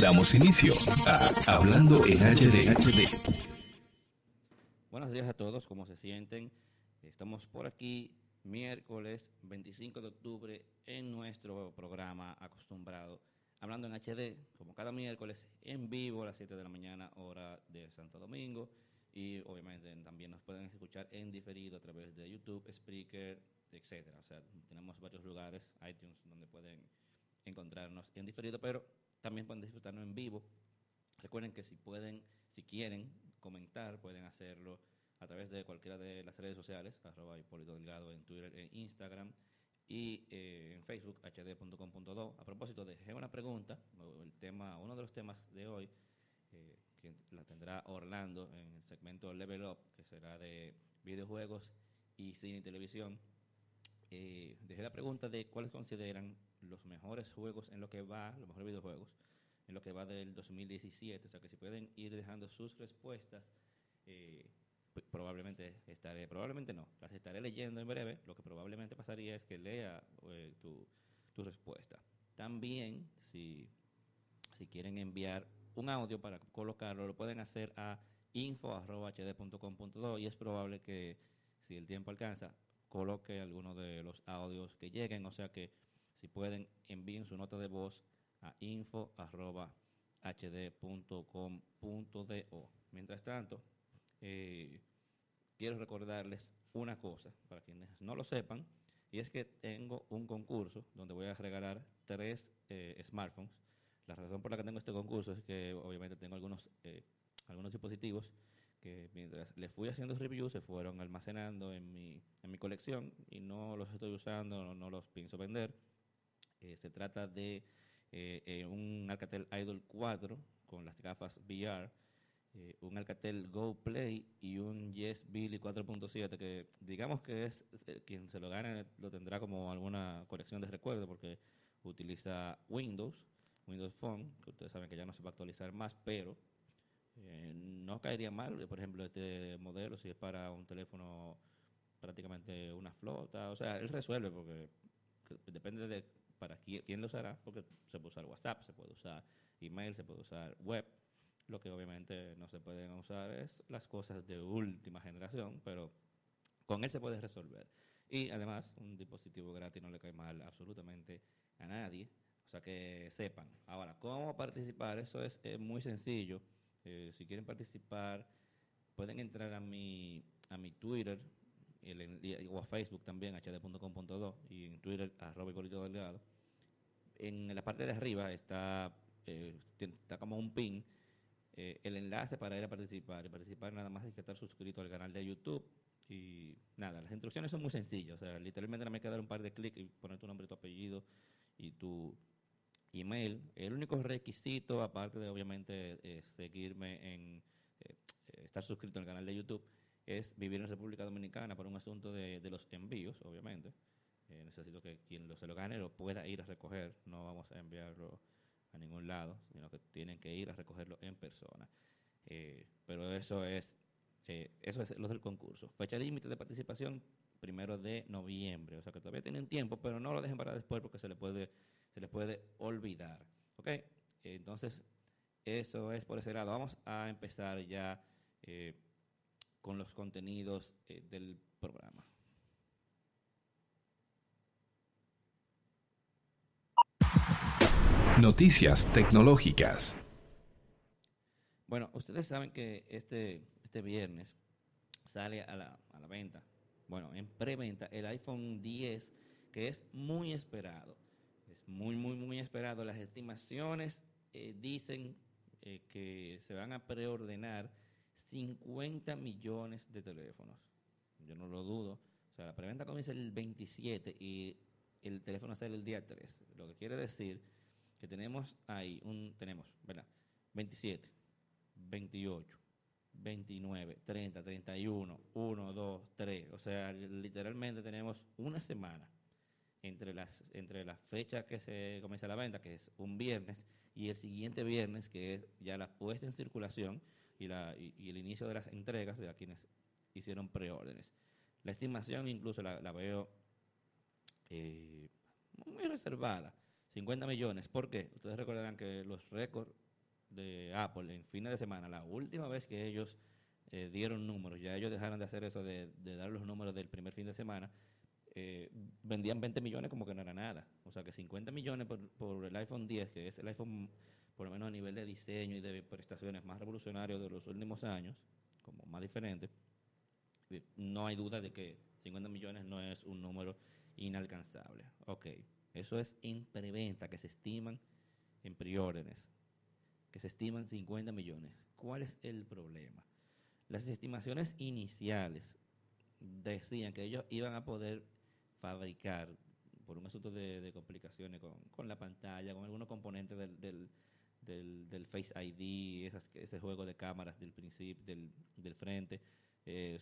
Damos inicio a Hablando en HD. Buenos días a todos, ¿cómo se sienten? Estamos por aquí miércoles 25 de octubre en nuestro programa acostumbrado, hablando en HD, como cada miércoles, en vivo a las 7 de la mañana, hora de Santo Domingo. Y obviamente también nos pueden escuchar en diferido a través de YouTube, Spreaker, etcétera. O sea, tenemos varios lugares, iTunes, donde pueden encontrarnos en diferido, pero también pueden disfrutarnos en vivo. Recuerden que si pueden, si quieren comentar, pueden hacerlo a través de cualquiera de las redes sociales, arroba Hipólito Delgado en Twitter e Instagram y eh, en Facebook, hd.com.do. A propósito, dejé una pregunta, el tema, uno de los temas de hoy, eh, que la tendrá Orlando en el segmento Level Up, que será de videojuegos y cine y televisión. Eh, dejé la pregunta de cuáles consideran los mejores juegos en lo que va, los mejores videojuegos, en lo que va del 2017. O sea que si pueden ir dejando sus respuestas, eh, probablemente estaré, probablemente no, las estaré leyendo en breve. Lo que probablemente pasaría es que lea eh, tu, tu, respuesta. También, si, si quieren enviar un audio para colocarlo, lo pueden hacer a info.hd.com.do y es probable que, si el tiempo alcanza, coloque alguno de los audios que lleguen, o sea que si pueden envíen su nota de voz a info.hd.com.do. Mientras tanto, eh, quiero recordarles una cosa, para quienes no lo sepan, y es que tengo un concurso donde voy a regalar tres eh, smartphones. La razón por la que tengo este concurso es que obviamente tengo algunos, eh, algunos dispositivos que mientras les fui haciendo reviews se fueron almacenando en mi, en mi colección y no los estoy usando, no, los pienso vender. Eh, se trata de eh, eh, un Alcatel Idol 4 con las gafas VR, un Alcatel Go Play y un Yes Billy 4.7 que digamos que es quien se lo gane lo tendrá como alguna colección de recuerdo porque utiliza Windows, Windows Phone, que ustedes saben que ya no se va a actualizar más, pero eh, no caería mal, por ejemplo, este modelo, si es para un teléfono prácticamente una flota, o sea, él resuelve porque depende de para quién, quién lo usará, porque se puede usar WhatsApp, se puede usar email, se puede usar web, lo que obviamente no se pueden usar es las cosas de última generación, pero con él se puede resolver. Y además, un dispositivo gratis no le cae mal absolutamente a nadie, o sea que sepan. Ahora, ¿cómo participar? Eso es muy sencillo eh, si quieren participar, pueden entrar a mi, a mi Twitter o a Facebook también, hd.com.do y en Twitter, arroba delgado. En la parte de arriba está, eh, está como un pin eh, el enlace para ir a participar. Y participar nada más hay que estar suscrito al canal de YouTube. Y nada, las instrucciones son muy sencillas. O sea, literalmente nada más dar un par de clics y poner tu nombre, tu apellido y tu email. El único requisito, aparte de obviamente eh, seguirme en, estar suscrito el canal de YouTube, es vivir en República Dominicana por un asunto de, los envíos, obviamente. Eh, necesito que quien lo, se lo gane lo pueda ir a recoger, no vamos a enviarlo a ningún lado, sino que tienen que ir a recogerlo en persona. pero eso es, eso es lo del concurso. Fecha límite de participación, primero de noviembre, o sea que todavía tienen tiempo, pero no lo dejen para después porque se le puede se les puede olvidar. ¿Ok? Entonces, eso es por ese lado. Vamos a empezar ya eh, con los contenidos eh, del programa. Noticias tecnológicas. Bueno, ustedes saben que este, este viernes sale a la, a la venta, bueno, en preventa, el iPhone 10, que es muy esperado muy, muy, muy esperado. Las estimaciones eh, dicen eh, que se van a preordenar 50 millones de teléfonos. Yo no lo dudo. O sea, la preventa comienza el 27 y el teléfono sale el día 3. Lo que quiere decir que tenemos ahí un, tenemos, ¿verdad? 27, 28, 29, 30, 31, 1, 2, 3. O sea, literalmente tenemos una semana entre las entre la fecha que se comienza la venta, que es un viernes, y el siguiente viernes, que es ya la puesta en circulación y, la, y, el inicio de las entregas de a quienes hicieron preórdenes. La estimación incluso la, veo eh, muy reservada, 50 millones. ¿Por qué? Ustedes recordarán que los récords de Apple en fines de semana, la última vez que ellos eh, dieron números, ya ellos dejaron de hacer eso de, de dar los números del primer fin de semana, eh, vendían 20 millones como que no era nada. O sea que 50 millones por, el iPhone 10, que es el iPhone, por lo menos a nivel de diseño y de prestaciones más revolucionario de los últimos años, como más diferente, eh, no hay duda de que 50 millones no es un número inalcanzable. Ok, eso es en preventa, que se estiman en preórdenes, que se estiman 50 millones. ¿Cuál es el problema? Las estimaciones iniciales decían que ellos iban a poder fabricar por un asunto de, complicaciones con, con, la pantalla, con algunos componentes del, del, del, Face ID, esas, ese juego de cámaras del principio, del, del frente. Eh,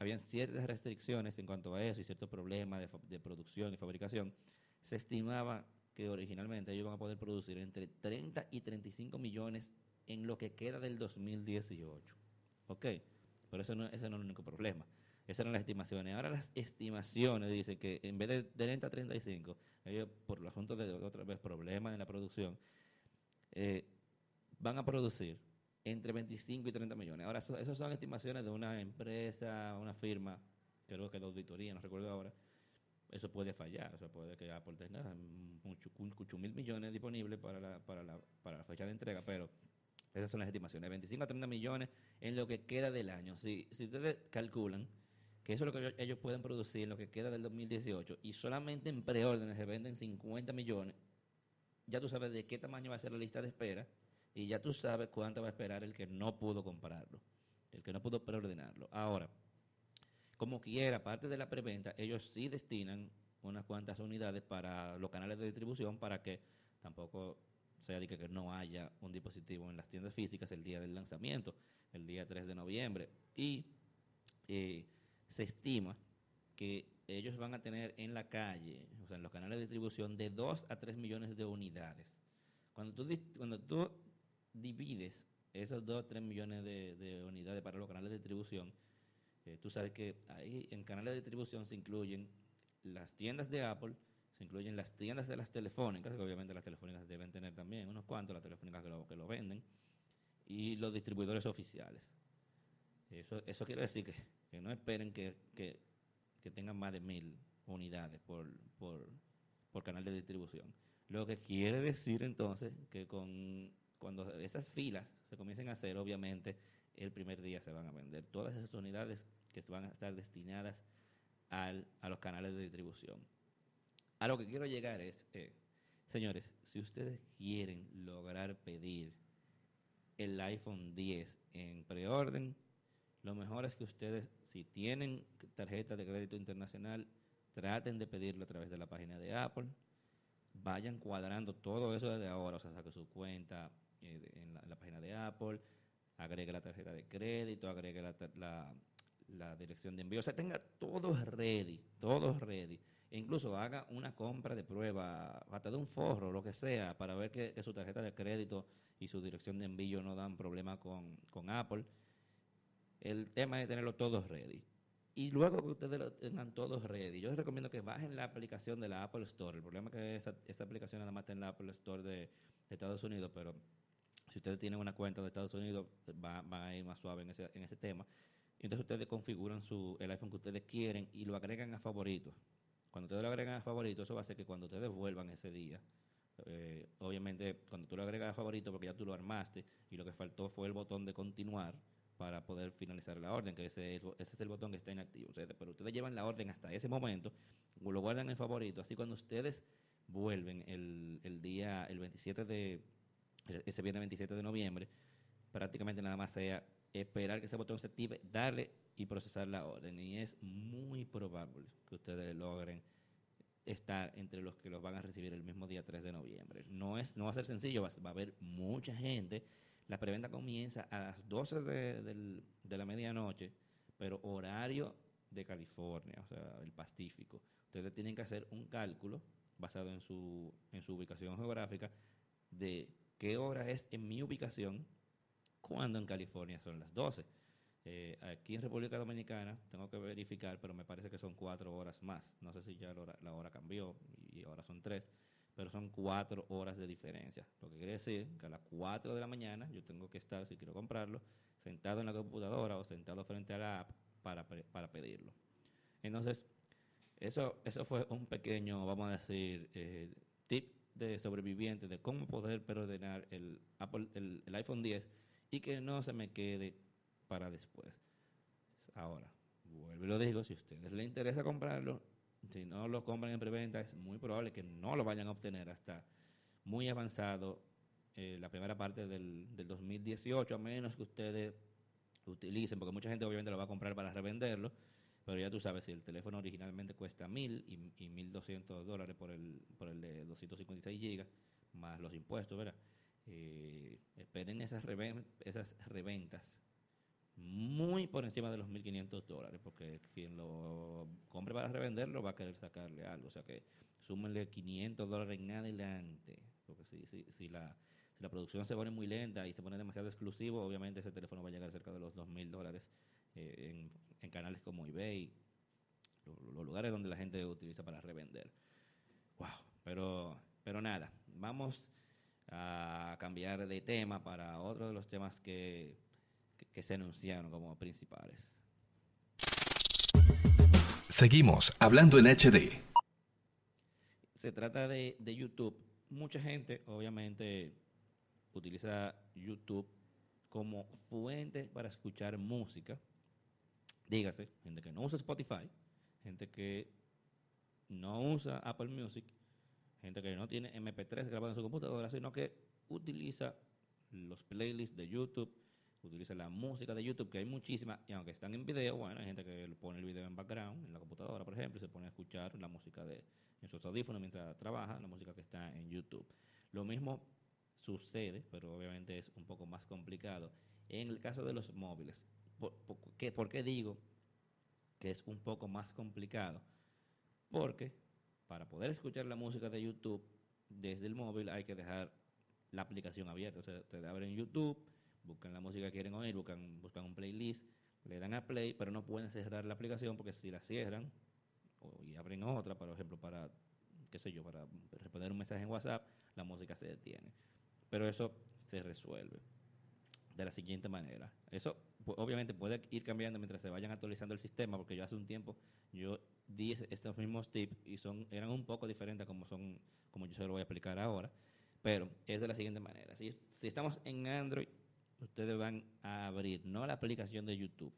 había, ciertas restricciones en cuanto a eso y ciertos problemas de, de, producción y fabricación. Se estimaba que originalmente ellos iban a poder producir entre 30 y 35 millones en lo que queda del 2018. ¿Ok? Pero eso no, ese no es el único problema. Esas eran las estimaciones. Ahora las estimaciones dicen que en vez de 30 a 35, ellos, por los asuntos de otra vez problemas en la producción, eh, van a producir entre 25 y 30 millones. Ahora, eso, esas son estimaciones de una empresa, una firma, creo que de auditoría, no recuerdo ahora. Eso puede fallar, o sea, puede que Apple tenga mucho, mucho mil millones disponibles para la, para, la, para la fecha de entrega, pero esas son las estimaciones, 25 a 30 millones en lo que queda del año. Si, si ustedes calculan que eso es lo que ellos pueden producir en lo que queda del 2018 y solamente en preórdenes se venden 50 millones, ya tú sabes de qué tamaño va a ser la lista de espera y ya tú sabes cuánto va a esperar el que no pudo comprarlo, el que no pudo preordenarlo. Ahora, como quiera, aparte de la preventa, ellos sí destinan unas cuantas unidades para los canales de distribución para que tampoco sea de que no haya un dispositivo en las tiendas físicas el día del lanzamiento, el día 3 de noviembre. Y eh, se estima que ellos van a tener en la calle, o sea, en los canales de distribución, de 2 a 3 millones de unidades. Cuando tú, cuando tú divides esos 2 a 3 millones de, de, unidades para los canales de distribución, eh, tú sabes que ahí en canales de distribución se incluyen las tiendas de Apple, se incluyen las tiendas de las telefónicas, que obviamente las telefónicas deben tener también unos cuantos, las telefónicas que lo, que lo venden, y los distribuidores oficiales. Eso, eso quiere decir que que no esperen que, que, que tengan más de mil unidades por, por, por, canal de distribución. Lo que quiere decir entonces que con, cuando esas filas se comiencen a hacer, obviamente el primer día se van a vender todas esas unidades que van a estar destinadas al, a los canales de distribución. A lo que quiero llegar es, eh, señores, si ustedes quieren lograr pedir el iPhone 10 en preorden, lo mejor es que ustedes, si tienen tarjeta de crédito internacional, traten de pedirlo a través de la página de Apple. Vayan cuadrando todo eso desde ahora, o sea, saque su cuenta eh, en, la, página de Apple, agregue la tarjeta de crédito, agregue la, dirección de envío, o sea, tenga todo ready, todo ready. E incluso haga una compra de prueba, hasta de un forro, lo que sea, para ver que, que su tarjeta de crédito y su dirección de envío no dan problema con, con Apple el tema es tenerlo todos ready. Y luego que ustedes lo tengan todos ready, yo les recomiendo que bajen la aplicación de la Apple Store. El problema es que esa, esa aplicación nada más está en la Apple Store de, de, Estados Unidos, pero si ustedes tienen una cuenta de Estados Unidos, va, va a ir más suave en ese, en ese tema. Entonces ustedes configuran su, el iPhone que ustedes quieren y lo agregan a favoritos. Cuando ustedes lo agregan a favoritos, eso va a hacer que cuando ustedes vuelvan ese día, eh, obviamente cuando tú lo agregas a favorito, porque ya tú lo armaste y lo que faltó fue el botón de continuar, para poder finalizar la orden, que ese, ese es el botón que está inactivo. Sea, pero ustedes llevan la orden hasta ese momento, lo guardan en favorito, así cuando ustedes vuelven el, el día, el 27 de, ese viernes 27 de noviembre, prácticamente nada más sea esperar que ese botón se active, darle y procesar la orden. Y es muy probable que ustedes logren estar entre los que los van a recibir el mismo día 3 de noviembre. No, es, no va a ser sencillo, va, va a haber mucha gente la preventa comienza a las 12 de, la medianoche, pero horario de California, o sea, el Pacífico. Ustedes tienen que hacer un cálculo basado en su, en su ubicación geográfica de qué hora es en mi ubicación cuando en California son las 12. Eh, aquí en República Dominicana tengo que verificar, pero me parece que son cuatro horas más. No sé si ya la hora cambió y ahora son tres. Pero son cuatro horas de diferencia. Lo que quiere decir que a las 4 de la mañana yo tengo que estar, si quiero comprarlo, sentado en la computadora o sentado frente a la app para, para pedirlo. Entonces, eso, eso fue un pequeño, vamos a decir, eh, tip de sobreviviente de cómo poder perdonar el, Apple, el, iPhone 10 y que no se me quede para después. Ahora, vuelvo y lo digo, si a ustedes les interesa comprarlo, si no lo compran en preventa, es muy probable que no lo vayan a obtener hasta muy avanzado eh, la primera parte del, del 2018, a menos que ustedes utilicen, porque mucha gente obviamente lo va a comprar para revenderlo, pero ya tú sabes, si el teléfono originalmente cuesta mil y, y 1.200 dólares por el, por el de 256 gigas, más los impuestos, ¿verdad? Eh, esperen esas, reven esas reventas muy por encima de los 1.500 dólares, porque quien lo compre para revenderlo va a querer sacarle algo. O sea que súmenle 500 dólares en adelante, porque si, si, si, la, si la producción se pone muy lenta y se pone demasiado exclusivo, obviamente ese teléfono va a llegar cerca de los 2.000 dólares eh, en, en, canales como eBay, los, los lugares donde la gente utiliza para revender. Wow, pero, pero nada, vamos a cambiar de tema para otro de los temas que que se anunciaron como principales. Seguimos hablando en HD. Se trata de, de, YouTube. Mucha gente, obviamente, utiliza YouTube como fuente para escuchar música. Dígase, gente que no usa Spotify, gente que no usa Apple Music, gente que no tiene MP3 grabado en su computadora, sino que utiliza los playlists de YouTube utiliza la música de YouTube, que hay muchísimas, y aunque están en video, bueno, hay gente que pone el video en background, en la computadora, por ejemplo, y se pone a escuchar la música de, en sus audífonos mientras trabaja, la música que está en YouTube. Lo mismo sucede, pero obviamente es un poco más complicado, en el caso de los móviles. ¿Por, por, qué, ¿Por qué digo que es un poco más complicado? Porque para poder escuchar la música de YouTube desde el móvil hay que dejar la aplicación abierta. O sea, te abren YouTube, buscan la música que quieren oír, buscan, buscan un playlist, le dan a play, pero no pueden cerrar la aplicación porque si la cierran o, y abren otra, por ejemplo, para, qué sé yo, para responder un mensaje en WhatsApp, la música se detiene. Pero eso se resuelve de la siguiente manera. Eso obviamente puede ir cambiando mientras se vayan actualizando el sistema, porque yo hace un tiempo yo di estos mismos tips y son eran un poco diferentes como son como yo se lo voy a explicar ahora, pero es de la siguiente manera. Si, si estamos en Android ustedes van a abrir, no la aplicación de YouTube,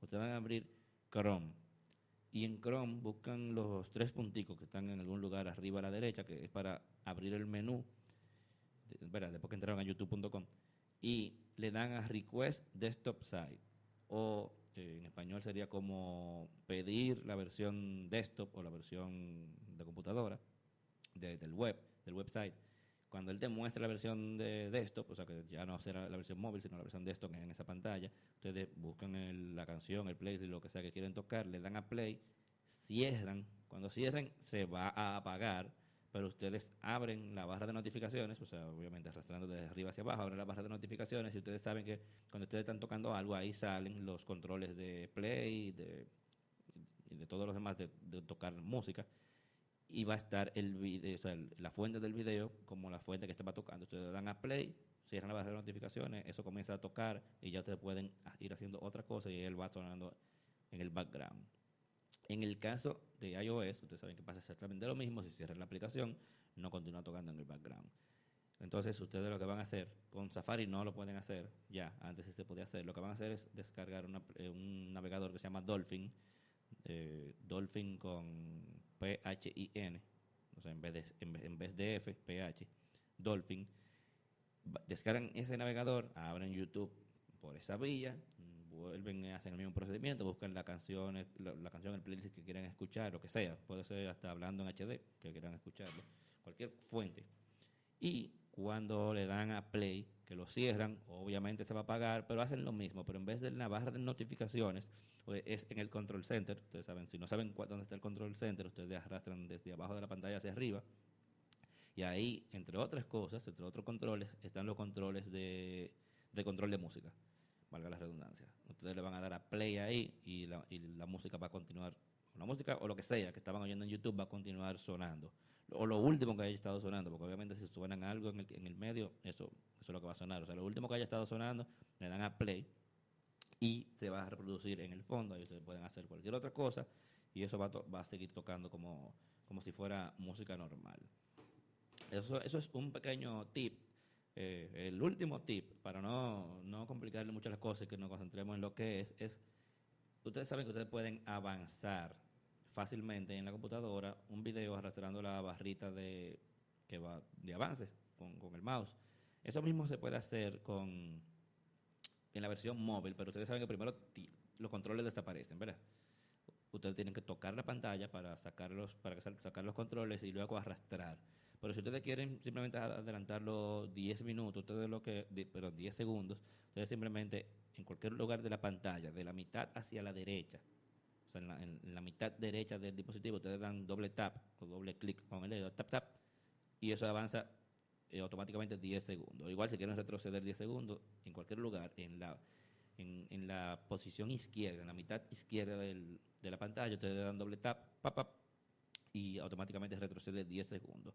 ustedes van a abrir Chrome. Y en Chrome buscan los tres punticos que están en algún lugar arriba a la derecha, que es para abrir el menú, de, después que entraron a youtube.com, y le dan a Request Desktop Site, o eh, en español sería como pedir la versión desktop o la versión de computadora de, del web, del website cuando él te muestra la versión de desktop, o sea que ya no será la versión móvil, sino la versión desktop en esa pantalla, ustedes buscan el, la canción, el playlist, lo que sea que quieren tocar, le dan a play, cierran, cuando cierren se va a apagar, pero ustedes abren la barra de notificaciones, o sea, obviamente arrastrando desde arriba hacia abajo, abren la barra de notificaciones y ustedes saben que cuando ustedes están tocando algo, ahí salen los controles de play de, y de todos los demás de, de tocar música y va a estar el video, o sea, la fuente del video como la fuente que estaba tocando. Ustedes dan a play, cierran la barra de notificaciones, eso comienza a tocar y ya ustedes pueden ir haciendo otra cosa y él va sonando en el background. En el caso de iOS, ustedes saben que pasa exactamente lo mismo, si cierran la aplicación, no continúa tocando en el background. Entonces, ustedes lo que van a hacer, con Safari no lo pueden hacer ya, antes sí se podía hacer, lo que van a hacer es descargar eh, un navegador que se llama Dolphin, eh, Dolphin con P-H-I-N, o sea, en vez, de, en, vez de F, P-H, Dolphin, descargan ese navegador, abren YouTube por esa vía, vuelven, hacen el mismo procedimiento, buscan la canción, la, la, canción, el playlist que quieran escuchar, lo que sea, puede ser hasta hablando en HD, que quieran escucharlo, cualquier fuente. Y cuando le dan a play, que lo cierran, obviamente se va a apagar, pero hacen lo mismo, pero en vez de la barra de notificaciones, pues es en el control center. Ustedes saben, si no saben dónde está el control center, ustedes arrastran desde abajo de la pantalla hacia arriba. Y ahí, entre otras cosas, entre otros controles, están los controles de, de control de música, valga la redundancia. Ustedes le van a dar a play ahí y la, y la música va a continuar, la música o lo que sea que estaban oyendo en YouTube va a continuar sonando. O lo último que haya estado sonando, porque obviamente si suenan algo en el, en el medio, eso, eso es lo que va a sonar. O sea, lo último que haya estado sonando, le dan a play y se va a reproducir en el fondo. Ahí ustedes pueden hacer cualquier otra cosa y eso va va a seguir tocando como, como si fuera música normal. Eso, eso es un pequeño tip. Eh, el último tip, para no, no complicarle mucho las cosas y que nos concentremos en lo que es, es, ustedes saben que ustedes pueden avanzar fácilmente en la computadora un video arrastrando la barrita de, que va de avance con, con el mouse. Eso mismo se puede hacer con en la versión móvil, pero ustedes saben que primero los controles desaparecen, ¿verdad? Ustedes tienen que tocar la pantalla para sacarlos, para sacar los controles y luego arrastrar. Pero si ustedes quieren simplemente adelantarlo 10 minutos, ustedes lo que, pero 10 segundos, ustedes simplemente en cualquier lugar de la pantalla, de la mitad hacia la derecha, sea, en la, en la mitad derecha del dispositivo, ustedes dan doble tap o doble clic con el dedo, tap tap, y eso avanza eh, automáticamente 10 segundos. Igual si quieren retroceder 10 segundos, en cualquier lugar, en la, en, en la posición izquierda, en la mitad izquierda del, de la pantalla, ustedes dan doble tap, pap, pap, y automáticamente retrocede 10 segundos.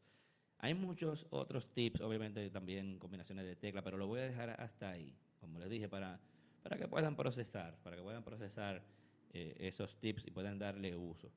Hay muchos otros tips, obviamente también combinaciones de tecla, pero lo voy a dejar hasta ahí, como les dije, para, para que puedan procesar, para que puedan procesar eh, esos tips y puedan darle uso.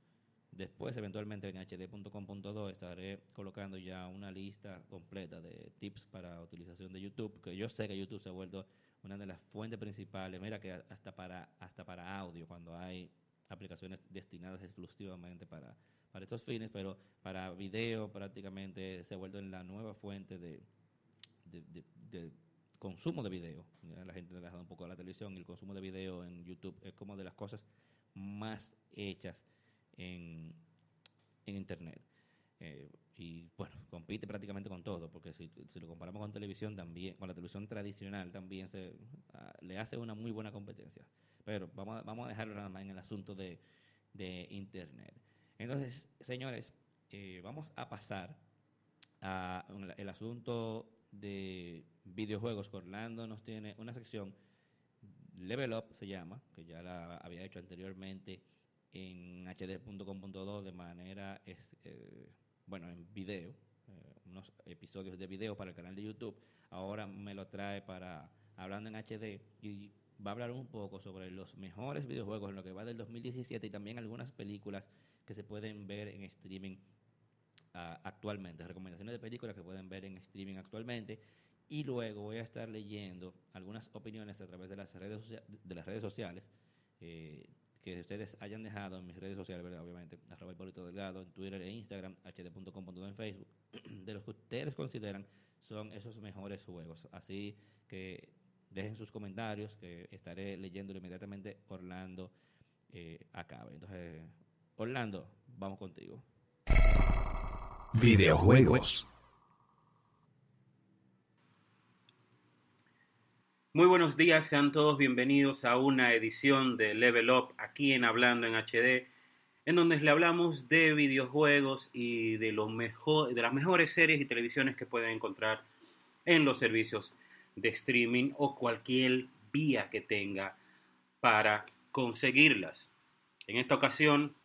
Después, eventualmente, en hd.com.do estaré colocando ya una lista completa de tips para utilización de YouTube, que yo sé que YouTube se ha vuelto una de las fuentes principales, mira que hasta para, hasta para audio, cuando hay aplicaciones destinadas exclusivamente para, para estos fines, pero para video prácticamente se ha vuelto en la nueva fuente de, de, de, de consumo de video. La gente ha dejado un poco la televisión y el consumo de video en YouTube es como de las cosas más hechas en, en Internet. Eh, y bueno, compite prácticamente con todo, porque si, si, lo comparamos con televisión también, con la televisión tradicional también se uh, le hace una muy buena competencia. Pero vamos a, vamos a dejarlo nada más en el asunto de, de Internet. Entonces, señores, eh, vamos a pasar a el asunto de videojuegos. Orlando nos tiene una sección, Level Up se llama, que ya la había hecho anteriormente en hd.com.do de manera, eh, bueno, en video, eh, unos episodios de video para el canal de YouTube. Ahora me lo trae para hablando en HD y va a hablar un poco sobre los mejores videojuegos en lo que va del 2017 y también algunas películas que se pueden ver en streaming uh, actualmente, recomendaciones de películas que pueden ver en streaming actualmente. Y luego voy a estar leyendo algunas opiniones a través de las redes, de las redes sociales. Eh, que ustedes hayan dejado en mis redes sociales, ¿verdad? obviamente, arroba Hipólito Delgado, en Twitter e Instagram, hd.com.do en Facebook, de los que ustedes consideran son esos mejores juegos. Así que dejen sus comentarios, que estaré leyéndolo inmediatamente Orlando eh, acabe. Entonces, Orlando, vamos contigo. Videojuegos. Muy buenos días, sean todos bienvenidos a una edición de Level Up aquí en Hablando en HD, en donde le hablamos de videojuegos y de, mejor, de las mejores series y televisiones que pueden encontrar en los servicios de streaming o cualquier vía que tenga para conseguirlas. En esta ocasión,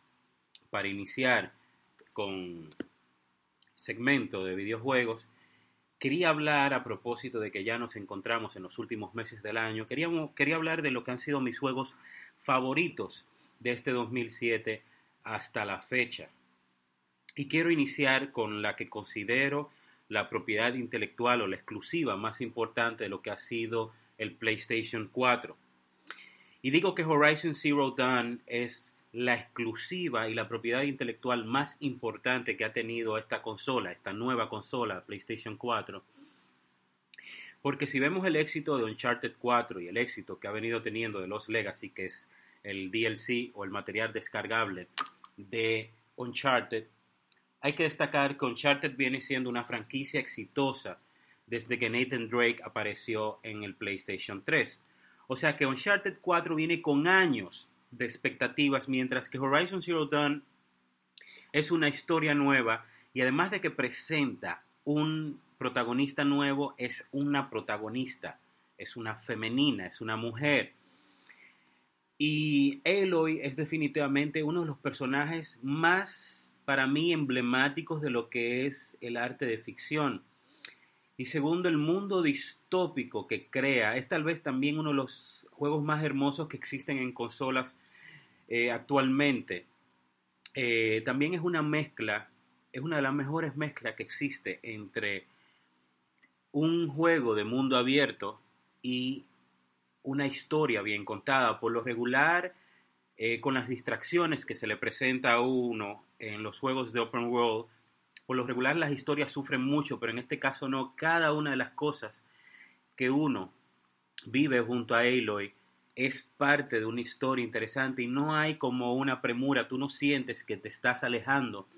para iniciar con segmento de videojuegos, quería hablar a propósito de que ya nos encontramos en los últimos meses del año, quería hablar de lo que han sido mis juegos favoritos de este 2007 hasta la fecha. Y quiero iniciar con la que considero la propiedad intelectual o la exclusiva más importante de lo que ha sido el PlayStation 4. Y digo que Horizon Zero Dawn es la exclusiva y la propiedad intelectual más importante que ha tenido esta consola, esta nueva consola, PlayStation 4. Porque si vemos el éxito de Uncharted 4 y el éxito que ha venido teniendo de Los Legacy, que es el DLC o el material descargable de Uncharted, hay que destacar que Uncharted viene siendo una franquicia exitosa desde que Nathan Drake apareció en el PlayStation 3. O sea que Uncharted 4 viene con años de expectativas, mientras que Horizon Zero Dawn es una historia nueva y además de que presenta un protagonista nuevo, es una protagonista, es una femenina, es una mujer. Y Aloy es definitivamente uno de los personajes más, para mí emblemáticos de lo que es el arte de ficción. Y segundo, el mundo distópico que crea. Es tal vez también uno de los juegos más hermosos que existen en consolas eh, actualmente. Eh, también es una mezcla, es una de las mejores mezclas que existe entre un juego de mundo abierto y una historia bien contada. Por lo regular, eh, con las distracciones que se le presenta a uno en los juegos de Open World, por lo regular las historias sufren mucho, pero en este caso no. Cada una de las cosas que uno vive junto a Aloy es parte de una historia interesante y no hay como una premura, tú no sientes que te estás alejando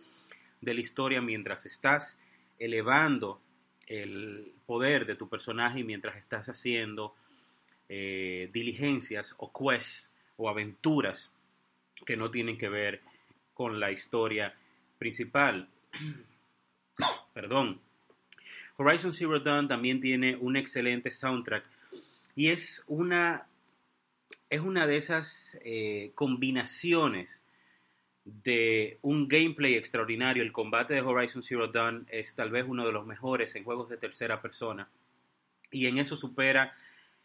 de la historia mientras estás elevando el poder de tu personaje y mientras estás haciendo eh, diligencias o quests o aventuras que no tienen que ver con la historia principal. Perdón. Horizon Zero Dawn también tiene un excelente soundtrack y es una, es una de esas eh, combinaciones de un gameplay extraordinario. El combate de Horizon Zero Dawn es tal vez uno de los mejores en juegos de tercera persona y en eso supera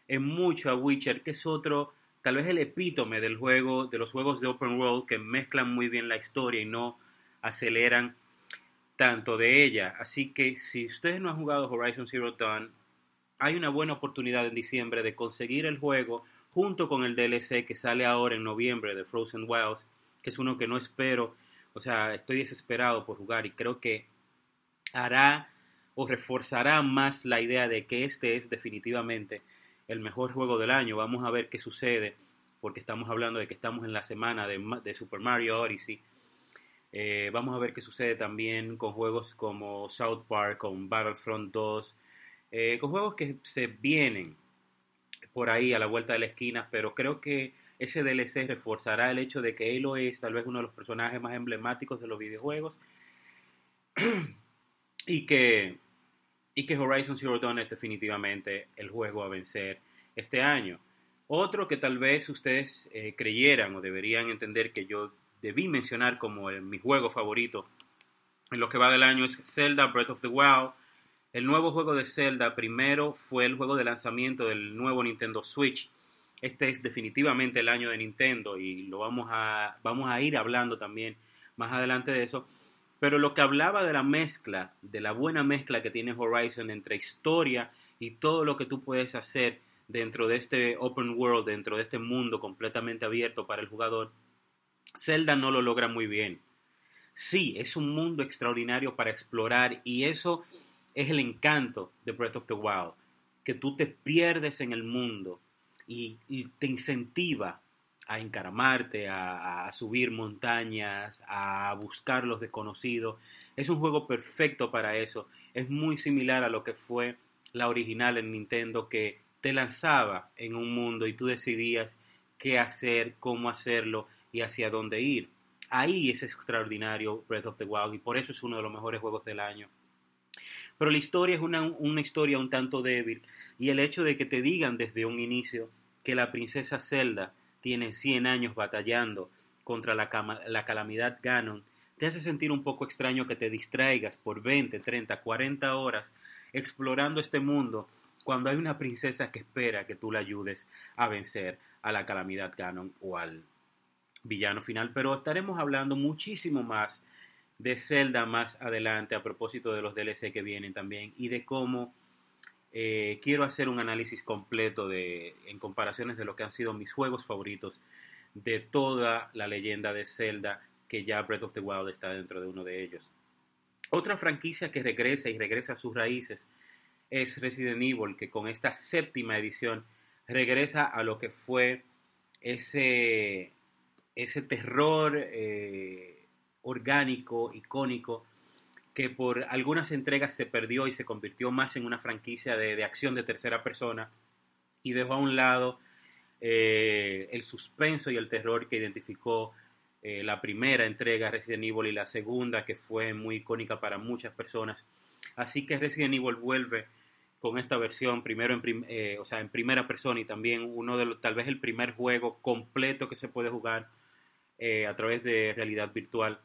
en mucho a Witcher, que es otro, tal vez el epítome del juego, de los juegos de open world que mezclan muy bien la historia y no aceleran tanto de ella. Así que si ustedes no han jugado Horizon Zero Dawn, hay una buena oportunidad en diciembre de conseguir el juego junto con el DLC que sale ahora en noviembre de Frozen Wilds, que es uno que no espero, o sea, estoy desesperado por jugar y creo que hará o reforzará más la idea de que este es definitivamente el mejor juego del año. Vamos a ver qué sucede, porque estamos hablando de que estamos en la semana de, Super Mario Odyssey. Eh, vamos a ver qué sucede también con juegos como South Park, con Battlefront 2, eh, con juegos que se vienen por ahí a la vuelta de la esquina, pero creo que ese DLC reforzará el hecho de que Halo es tal vez uno de los personajes más emblemáticos de los videojuegos y que y que Horizon Zero Dawn es definitivamente el juego a vencer este año. Otro que tal vez ustedes eh, creyeran o deberían entender que yo debí mencionar como mi juego favorito en lo que va del año es Zelda Breath of the Wild. El nuevo juego de Zelda primero fue el juego de lanzamiento del nuevo Nintendo Switch. Este es definitivamente el año de Nintendo y lo vamos a, vamos a ir hablando también más adelante de eso. Pero lo que hablaba de la mezcla, de la buena mezcla que tiene Horizon entre historia y todo lo que tú puedes hacer dentro de este open world, dentro de este mundo completamente abierto para el jugador, Zelda no lo logra muy bien. Sí, es un mundo extraordinario para explorar y eso es el encanto de Breath of the Wild, que tú te pierdes en el mundo y, te incentiva a encaramarte, a, subir montañas, a buscar los desconocidos. Es un juego perfecto para eso. Es muy similar a lo que fue la original en Nintendo que te lanzaba en un mundo y tú decidías qué hacer, cómo hacerlo y hacia dónde ir. Ahí es extraordinario Breath of the Wild y por eso es uno de los mejores juegos del año. Pero la historia es una, una historia un tanto débil y el hecho de que te digan desde un inicio que la princesa Zelda tiene 100 años batallando contra la, la calamidad Ganon, te hace sentir un poco extraño que te distraigas por 20, 30, 40 horas explorando este mundo cuando hay una princesa que espera que tú la ayudes a vencer a la calamidad Ganon o al villano final. Pero estaremos hablando muchísimo más de Zelda más adelante a propósito de los DLC que vienen también y de cómo eh, quiero hacer un análisis completo de, en comparaciones de lo que han sido mis juegos favoritos de toda la leyenda de Zelda, que ya Breath of the Wild está dentro de uno de ellos. Otra franquicia que regresa y regresa a sus raíces es Resident Evil, que con esta séptima edición regresa a lo que fue ese, ese terror eh, orgánico, icónico, que por algunas entregas se perdió y se convirtió más en una franquicia de, acción de tercera persona y dejó a un lado eh, el suspenso y el terror que identificó eh, la primera entrega Resident Evil y la segunda que fue muy icónica para muchas personas. Así que Resident Evil vuelve con esta versión primero en, eh, o sea, en primera persona y también uno de los, tal vez el primer juego completo que se puede jugar a través de realidad virtual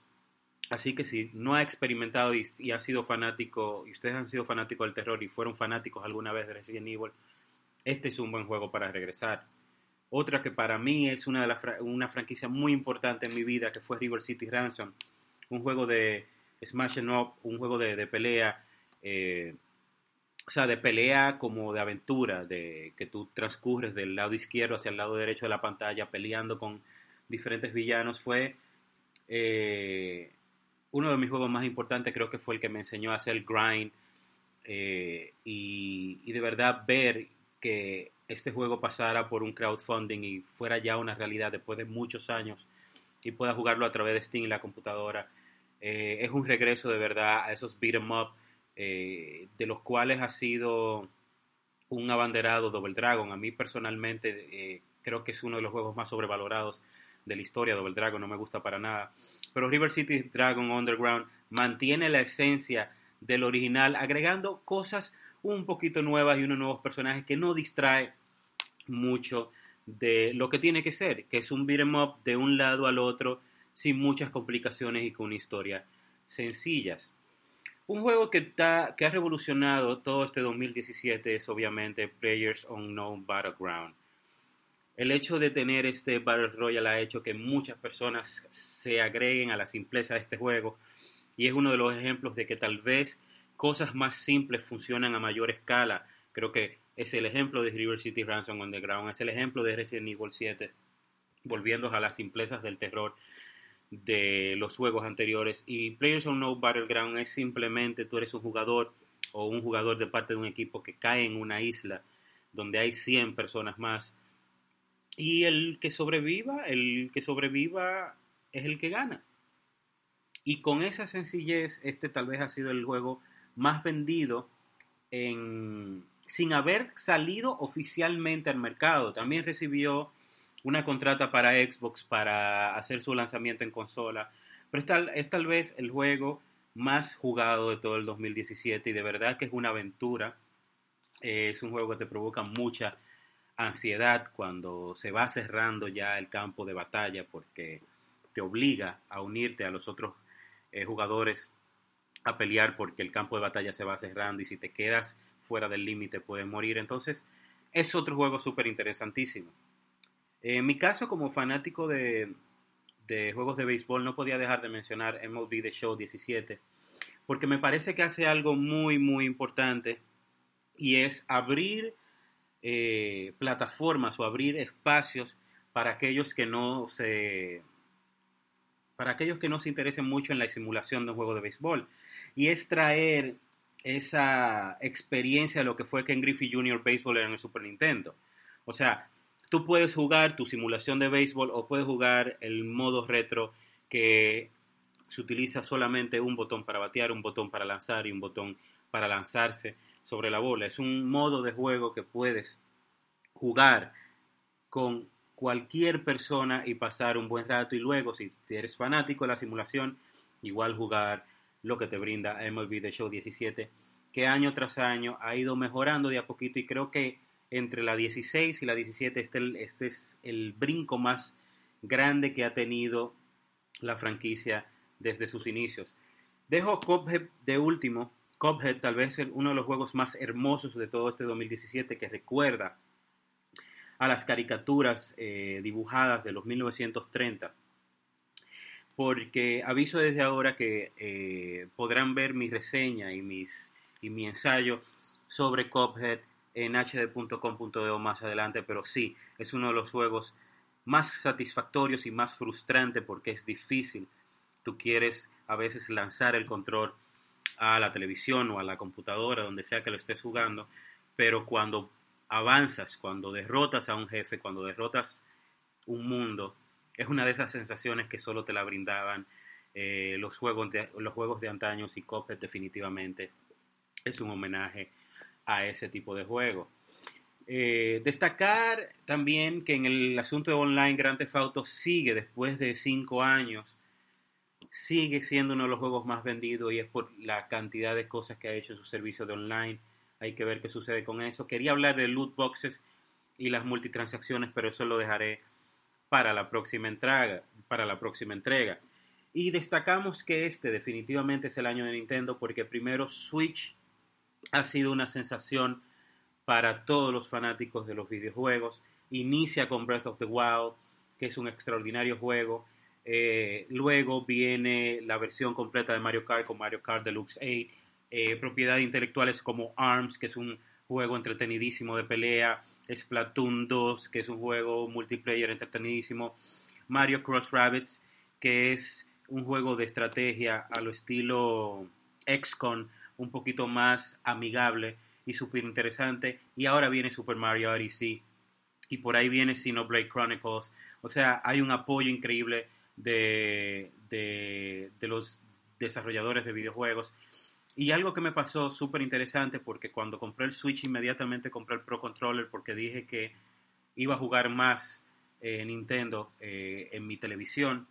Así que si no ha experimentado y, ha sido fanático, y ustedes han sido fanáticos del terror y fueron fanáticos alguna vez de Resident Evil, este es un buen juego para regresar. Otra que para mí es una, de la, una franquicia muy importante en mi vida, que fue River City Ransom, un juego de Smash Up, un juego de, de pelea, eh, o sea, de pelea como de aventura, de que tú transcurres del lado izquierdo hacia el lado derecho de la pantalla peleando con diferentes villanos, fue eh, uno de mis juegos más importantes, creo que fue el que me enseñó a hacer grind eh, y, de verdad ver que este juego pasara por un crowdfunding y fuera ya una realidad después de muchos años y pueda jugarlo a través de Steam y la computadora. Eh, es un regreso de verdad a esos beat 'em up eh, de los cuales ha sido un abanderado Double Dragon. A mí personalmente creo que es uno de los juegos más sobrevalorados de la historia. Double Dragon no me gusta para nada. Pero River City Dragon Underground mantiene la esencia del original, agregando cosas un poquito nuevas y unos nuevos personajes que no distrae mucho de lo que tiene que ser, que es un beat'em up de un lado al otro sin muchas complicaciones y con una historia sencillas. Un juego que, que ha revolucionado todo este 2017 es obviamente Players Unknown Battleground. El hecho de tener este Battle Royale ha hecho que muchas personas se agreguen a la simpleza de este juego y es uno de los ejemplos de que tal vez cosas más simples funcionan a mayor escala. Creo que es el ejemplo de River City Ransom Underground, es el ejemplo de Resident Evil 7, volviendo a las simplezas del terror de los juegos anteriores. Y Players No Battleground es simplemente tú eres un jugador o un jugador de parte de un equipo que cae en una isla donde hay 100 personas más. Y el que sobreviva, el que sobreviva es el que gana. Y con esa sencillez, este tal vez ha sido el juego más vendido en, sin haber salido oficialmente al mercado. También recibió una contrata para Xbox para hacer su lanzamiento en consola. Pero es tal, es tal vez el juego más jugado de todo el 2017 y de verdad que es una aventura. es un juego que te provoca mucha ansiedad cuando se va cerrando ya el campo de batalla porque te obliga a unirte a los otros eh, jugadores a pelear porque el campo de batalla se va cerrando y si te quedas fuera del límite puedes morir. Entonces es otro juego súper interesantísimo. En mi caso, como fanático de, de, juegos de béisbol, no podía dejar de mencionar MLB The Show 17, porque me parece que hace algo muy, muy importante y es abrir eh, plataformas o abrir espacios para aquellos que no se para aquellos que no se interesen mucho en la simulación de un juego de béisbol y es traer esa experiencia de lo que fue Ken Griffey Jr. Baseball en el Super Nintendo. O sea, tú puedes jugar tu simulación de béisbol o puedes jugar el modo retro que se utiliza solamente un botón para batear, un botón para lanzar y un botón para lanzarse sobre la bola. Es un modo de juego que puedes jugar con cualquier persona y pasar un buen rato y luego si eres fanático de la simulación, igual jugar lo que te brinda MLB The Show 17, que año tras año ha ido mejorando de a poquito y creo que entre la 16 y la 17 este, este es el brinco más grande que ha tenido la franquicia desde sus inicios. Dejo Cuphead de último. Cuphead tal vez es uno de los juegos más hermosos de todo este 2017 que recuerda a las caricaturas eh, dibujadas de los 1930 porque aviso desde ahora que eh, podrán ver mi reseña y, mis, y mi ensayo sobre Cuphead en hd.com.de más adelante, pero sí, es uno de los juegos más satisfactorios y más frustrante porque es difícil. Tú quieres a veces lanzar el control a la televisión o a la computadora, donde sea que lo estés jugando, pero cuando avanzas, cuando derrotas a un jefe, cuando derrotas un mundo, es una de esas sensaciones que solo te la brindaban eh, los, juegos de, los juegos de antaño y Cuphead definitivamente es un homenaje a ese tipo de juego. Eh, destacar también que en el asunto de online Grand Theft Auto sigue después de cinco años sigue siendo uno de los juegos más vendidos y es por la cantidad de cosas que ha hecho en su servicio de online. Hay que ver qué sucede con eso. Quería hablar de loot boxes y las multitransacciones, pero eso lo dejaré para la próxima entrega. Para la próxima entrega. Y destacamos que este definitivamente es el año de Nintendo porque primero Switch ha sido una sensación para todos los fanáticos de los videojuegos. Inicia con Breath of the Wild, que es un extraordinario juego. Eh, luego viene la versión completa de Mario Kart con Mario Kart Deluxe 8. Eh, propiedades intelectuales como ARMS, que es un juego entretenidísimo de pelea. Splatoon 2, que es un juego multiplayer entretenidísimo. Mario Cross Rabbits, que es un juego de estrategia a lo estilo XCON, un poquito más amigable y súper interesante. Y ahora viene Super Mario Odyssey y por ahí viene Xenoblade Chronicles. O sea, hay un apoyo increíble de, de, los desarrolladores de videojuegos. Y algo que me pasó súper interesante porque cuando compré el Switch inmediatamente compré el Pro Controller porque dije que iba a jugar más eh, Nintendo eh, en mi televisión.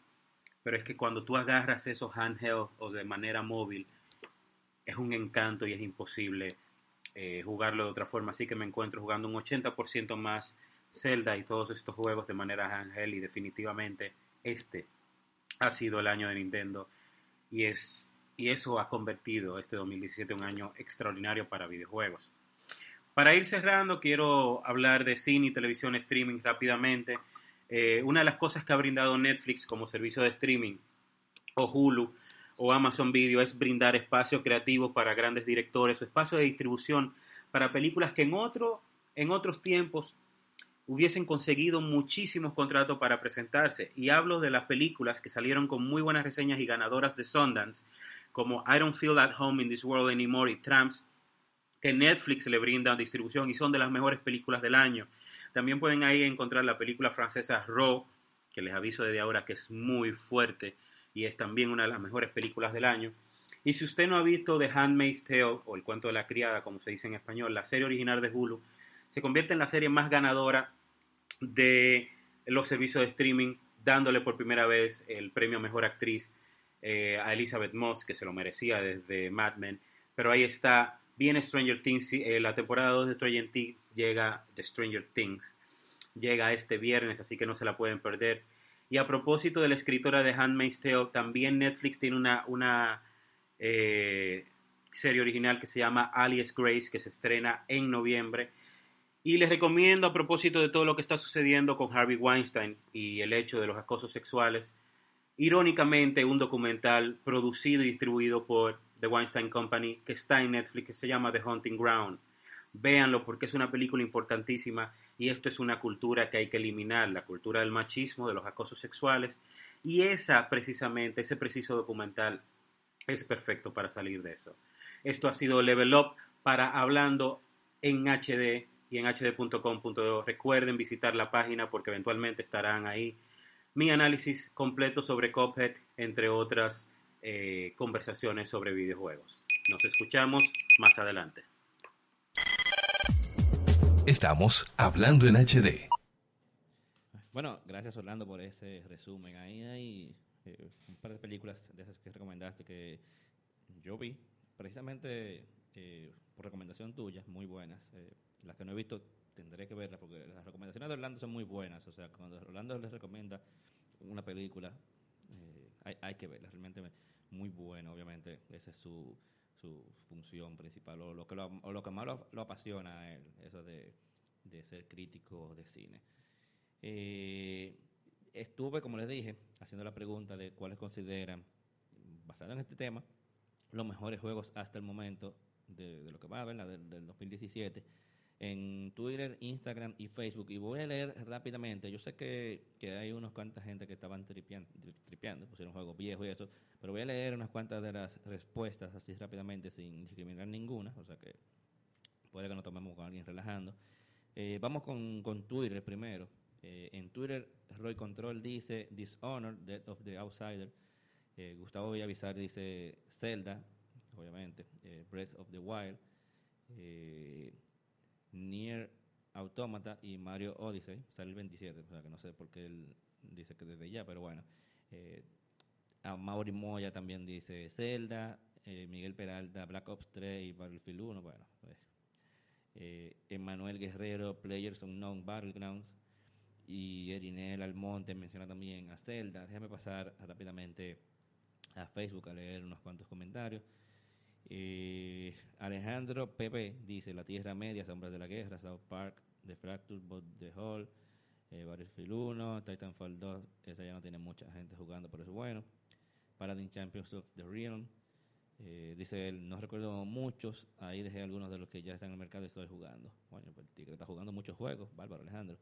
Pero es que cuando tú agarras esos handheld o de manera móvil, es un encanto y es imposible eh, jugarlo de otra forma. Así que me encuentro jugando un 80% más Zelda y todos estos juegos de manera handheld y definitivamente este ha sido el año de Nintendo y, es, y eso ha convertido este 2017 un año extraordinario para videojuegos. Para ir cerrando, quiero hablar de cine televisión streaming rápidamente. Eh, una de las cosas que ha brindado Netflix como servicio de streaming o Hulu o Amazon Video es brindar espacio creativo para grandes directores o espacio de distribución para películas que en, otro, en otros tiempos hubiesen conseguido muchísimos contratos para presentarse. Y hablo de las películas que salieron con muy buenas reseñas y ganadoras de Sundance, como I Don't Feel at Home in This World Anymore y Tramps, que Netflix le brinda distribución y son de las mejores películas del año. También pueden ahí encontrar la película francesa Raw, que les aviso desde ahora que es muy fuerte y es también una de las mejores películas del año. Y si usted no ha visto The Handmaid's Tale, o El cuento de la criada, como se dice en español, la serie original de Hulu, se convierte en la serie más ganadora de los servicios de streaming, dándole por primera vez el premio Mejor Actriz eh, a Elizabeth Moss, que se lo merecía desde Mad Men. Pero ahí está, viene Stranger Things, eh, la temporada 2 de Stranger Things llega, de Stranger Things, llega este viernes, así que no se la pueden perder. Y a propósito de la escritora de Handmaid's Tale, también Netflix tiene una, una eh, serie original que se llama Alias Grace, que se estrena en noviembre y les recomiendo a propósito de todo lo que está sucediendo con Harvey Weinstein y el hecho de los acosos sexuales, irónicamente un documental producido y distribuido por The Weinstein Company que está en Netflix que se llama The Hunting Ground. Véanlo porque es una película importantísima y esto es una cultura que hay que eliminar, la cultura del machismo, de los acosos sexuales y esa precisamente, ese preciso documental es perfecto para salir de eso. Esto ha sido Level Up para hablando en HD y en hd.com.do. Recuerden visitar la página porque eventualmente estarán ahí mi análisis completo sobre Cophead, entre otras eh, conversaciones sobre videojuegos. Nos escuchamos más adelante. Estamos hablando en HD. Bueno, gracias Orlando por ese resumen. Ahí hay eh, un par de películas de esas que recomendaste que yo vi, precisamente eh, por recomendación tuya, muy buenas. Las que no he visto tendré que verlas porque las recomendaciones de Orlando son muy buenas. O sea, cuando Orlando les recomienda una película, eh, hay, que verla. Realmente muy buena, obviamente. Esa es su, su función principal o lo que, lo, o lo que más lo, apasiona a él, eso de, de ser crítico de cine. Eh, estuve, como les dije, haciendo la pregunta de cuáles consideran, basado en este tema, los mejores juegos hasta el momento de, lo que va a ver, del, del 2017 en Twitter, Instagram y Facebook. Y voy a leer rápidamente. Yo sé que, que hay unos cuantas gente que estaban tripeando, tripeando, pusieron juegos viejos y eso, pero voy a leer unas cuantas de las respuestas así rápidamente sin discriminar ninguna. O sea que puede que nos tomemos con alguien relajando. Eh, vamos con, con, Twitter primero. Eh, en Twitter, Roy Control dice Dishonored, Death of the Outsider. Eh, Gustavo Villavizar dice Zelda, obviamente, Breath of the Wild. Nier Automata y Mario Odyssey. Sale el 27, o sea que no sé por qué él dice que desde ya, pero bueno. Eh, a Mauri Moya también dice Zelda, eh, Miguel Peralta, Black Ops 3 y Battlefield 1, bueno. Pues, eh, Emanuel Guerrero, Players Unknown Battlegrounds y Erinel Almonte menciona también a Zelda. Déjame pasar rápidamente a Facebook a leer unos cuantos comentarios. Alejandro Pepe dice La Tierra Media, Sombras de la Guerra, South Park, The Fracture, But The Hall, eh, Battlefield 1, Titanfall 2, esa ya no tiene mucha gente jugando, pero es bueno. Paladin Champions of the Realm, eh, dice él, no recuerdo muchos, ahí dejé algunos de los que ya están en el mercado y estoy jugando. Bueno, pues el tigre está jugando muchos juegos, bárbaro Alejandro.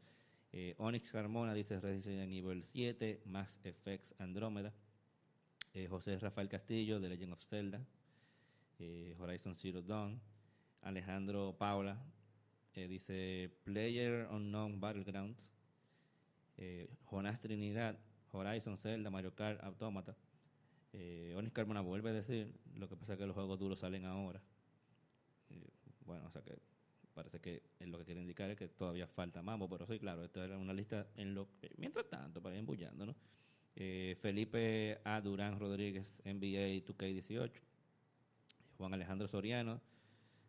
Eh, Onyx Carmona dice Resident Evil 7, Max Effects Andrómeda. Eh, José Rafael Castillo de Legend of Zelda, eh, Horizon Zero Dawn. Alejandro Paula eh, dice Player Unknown Battlegrounds. Eh, Jonás Trinidad, Horizon Zelda, Mario Kart, Automata. Eh, Onyx Carmona vuelve a decir, lo que pasa es que los juegos duros salen ahora. Eh, bueno, o sea que parece que lo que quiere indicar es que todavía falta mambo, pero sí, claro, esto era una lista en lo mientras tanto, para ir embullando, Felipe A. Durán Rodríguez, NBA 2K18. Juan Alejandro Soriano,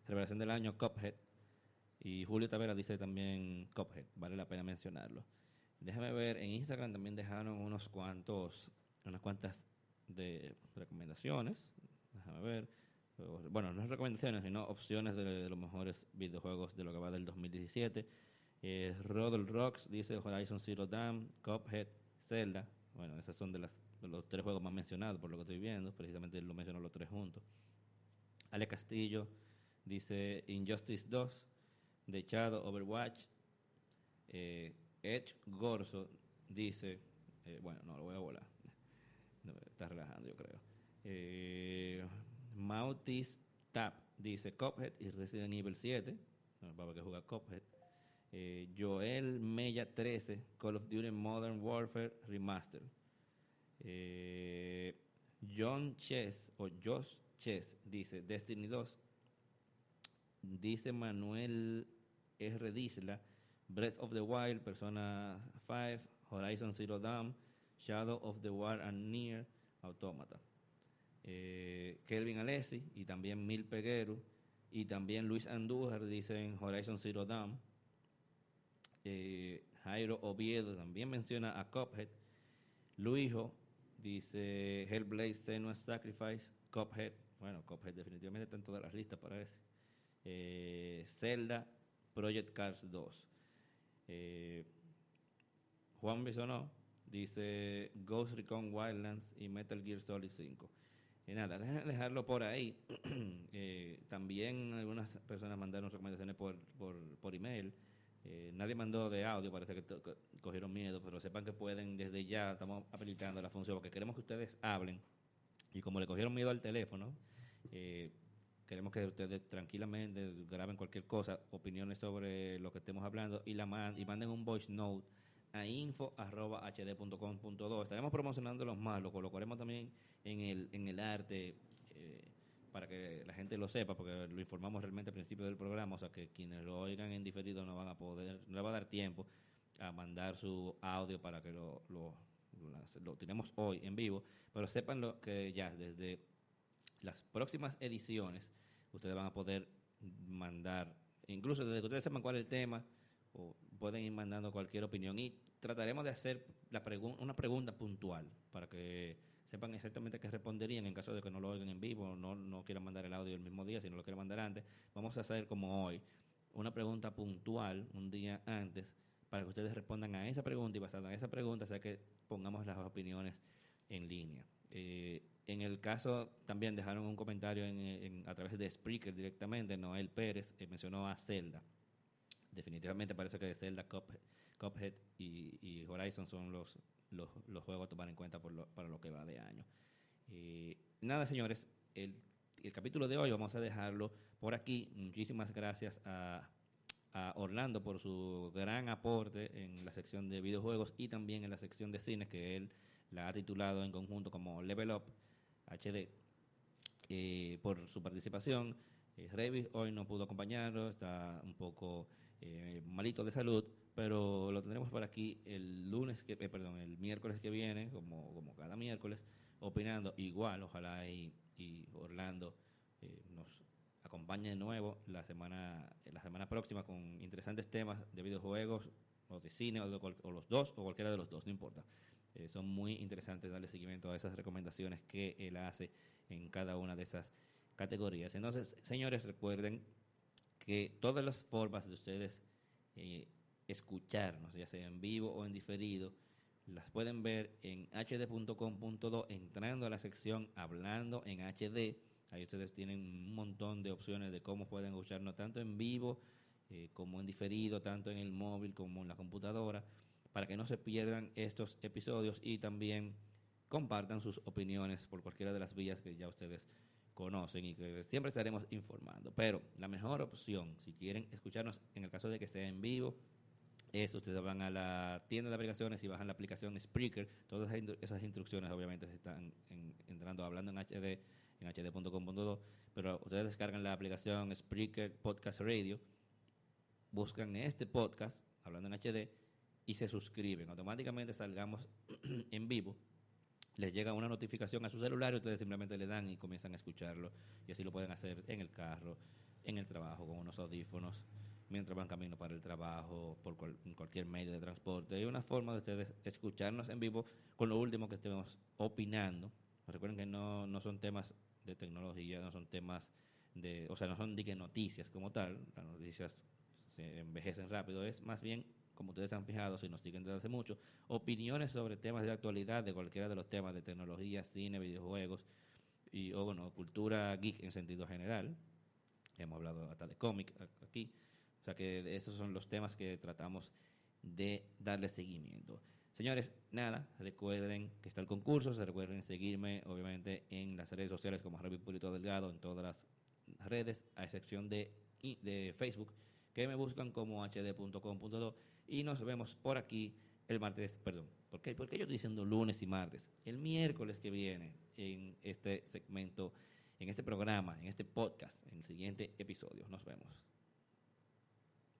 revelación del año, Cuphead. Y Julio Tavera dice también Cuphead, vale la pena mencionarlo. Déjame ver, en Instagram también dejaron unos cuantos, unas cuantas de recomendaciones. Déjame ver. Bueno, no recomendaciones, sino opciones de, los mejores videojuegos de lo que va del 2017. Eh, Rodol Rocks dice Horizon Zero Dawn, Cuphead, Zelda. Bueno, esos son de, las, de los tres juegos más mencionados por lo que estoy viendo. Precisamente lo menciono los tres juntos. Ale Castillo dice Injustice 2, The Shadow, Overwatch. Eh, Edge Gorso dice, eh, bueno, no, lo voy a volar. Está relajando, yo creo. Eh, Mautis Tap dice Cuphead y Resident Evil 7. No, va a haber que jugar Cuphead. Eh, Joel Mella 13, Call of Duty Modern Warfare Remastered. Eh, John Chess o Josh Chess dice Destiny 2. Dice Manuel R. Disla, Breath of the Wild, Persona 5, Horizon Zero Dawn, Shadow of the War and Near, Automata. Eh, Kelvin Alessi y también Mil Peguero y también Luis Andújar dicen Horizon Zero Dawn. Eh, Jairo Oviedo también menciona a Cuphead. Luijo dice Hellblade Senua's Sacrifice, Cuphead. Bueno, Cuphead definitivamente está en todas las listas, parece. Eh, Zelda, Project Cars 2. Eh, Juan Bisonó dice Ghost Recon Wildlands y Metal Gear Solid 5. Y nada, dejarlo por ahí. Eh, también algunas personas mandaron recomendaciones por, por, por email. Eh, nadie mandó de audio, parece que cogieron miedo, pero sepan que pueden desde ya, estamos habilitando la función porque queremos que ustedes hablen. Y como le cogieron miedo al teléfono, eh, queremos que ustedes tranquilamente graben cualquier cosa, opiniones sobre lo que estemos hablando y la man- y manden un voice note a info.hd.com.do. Estaremos promocionando los más, lo colocaremos también en el, en el arte eh, para que la gente lo sepa, porque lo informamos realmente al principio del programa, o sea que quienes lo oigan en diferido no van a poder, no le va a dar tiempo a mandar su audio para que lo, lo, lo tenemos hoy en vivo, pero sepan lo que ya desde las próximas ediciones ustedes van a poder mandar, incluso desde que ustedes sepan cuál es el tema, o pueden ir mandando cualquier opinión. Y trataremos de hacer la pregun- una pregunta puntual para que sepan exactamente qué responderían en caso de que no lo oigan en vivo no, no quieran mandar el audio el mismo día, sino lo quieran mandar antes. Vamos a hacer como hoy, una pregunta puntual un día antes para que ustedes respondan a esa pregunta y basada en esa pregunta, sea que pongamos las opiniones en línea. Eh, en el caso, también dejaron un comentario en, a través de Spreaker directamente, Noel Pérez eh, mencionó a Zelda. Definitivamente parece que Zelda, Cuphead, Cuphead y, Horizon son los, los, los juegos a tomar en cuenta por para lo que va de año. Eh, nada, señores, el, el capítulo de hoy vamos a dejarlo por aquí. Muchísimas gracias a, a Orlando por su gran aporte en la sección de videojuegos y también en la sección de cines que él la ha titulado en conjunto como Level Up HD eh, por su participación. Eh, Revis hoy no pudo acompañarnos, está un poco eh, malito de salud, pero lo tendremos por aquí el lunes, que, eh, perdón, el miércoles que viene, como, como cada miércoles, opinando igual, ojalá y, y Orlando eh, nos acompañe de nuevo la semana, la semana próxima con interesantes temas de videojuegos o de cine o, de o los dos o cualquiera de los dos, no importa. Eh, son muy interesantes darle seguimiento a esas recomendaciones que él hace en cada una de esas categorías. Entonces, señores, recuerden que todas las formas de ustedes escucharnos, ya sea en vivo o en diferido, las pueden ver en hd.com.do entrando a la sección Hablando en HD. Ahí ustedes tienen un montón de opciones de cómo pueden escucharnos tanto en vivo eh, como en diferido, tanto en el móvil como en la computadora, para que no se pierdan estos episodios y también compartan sus opiniones por cualquiera de las vías que ya ustedes conocen y que siempre estaremos informando. Pero la mejor opción, si quieren escucharnos en el caso de que esté en vivo, es ustedes van a la tienda de aplicaciones y bajan la aplicación Spreaker. Todas esas instrucciones obviamente están entrando hablando en HD, en hd.com.do, pero ustedes descargan la aplicación Spreaker Podcast Radio, buscan este podcast, hablando en HD, y se suscriben. Automáticamente salgamos en vivo les llega una notificación a su celular y ustedes simplemente le dan y comienzan a escucharlo. Y así lo pueden hacer en el carro, en el trabajo, con unos audífonos, mientras van camino para el trabajo, por cualquier medio de transporte. Hay una forma de ustedes escucharnos en vivo con lo último que estemos opinando. Recuerden que no, no son temas de tecnología, no son temas de, o sea, no son de noticias como tal, las noticias se envejecen rápido, es más bien como ustedes han fijado, si nos siguen desde hace mucho, opiniones sobre temas de actualidad, de cualquiera de los temas de tecnología, cine, videojuegos y o bueno, cultura geek en sentido general. Hemos hablado hasta de cómic aquí. O sea que esos son los temas que tratamos de darle seguimiento. Señores, nada, recuerden que está el concurso, se recuerden seguirme obviamente en las redes sociales como Ravi Purito Delgado, en todas las redes, a excepción de, de Facebook, que me buscan como hd.com.do y nos vemos por aquí el martes, perdón, ¿por qué? Porque yo estoy diciendo lunes y martes. El miércoles que viene en este segmento, en este programa, en este podcast, en el siguiente episodio. Nos vemos.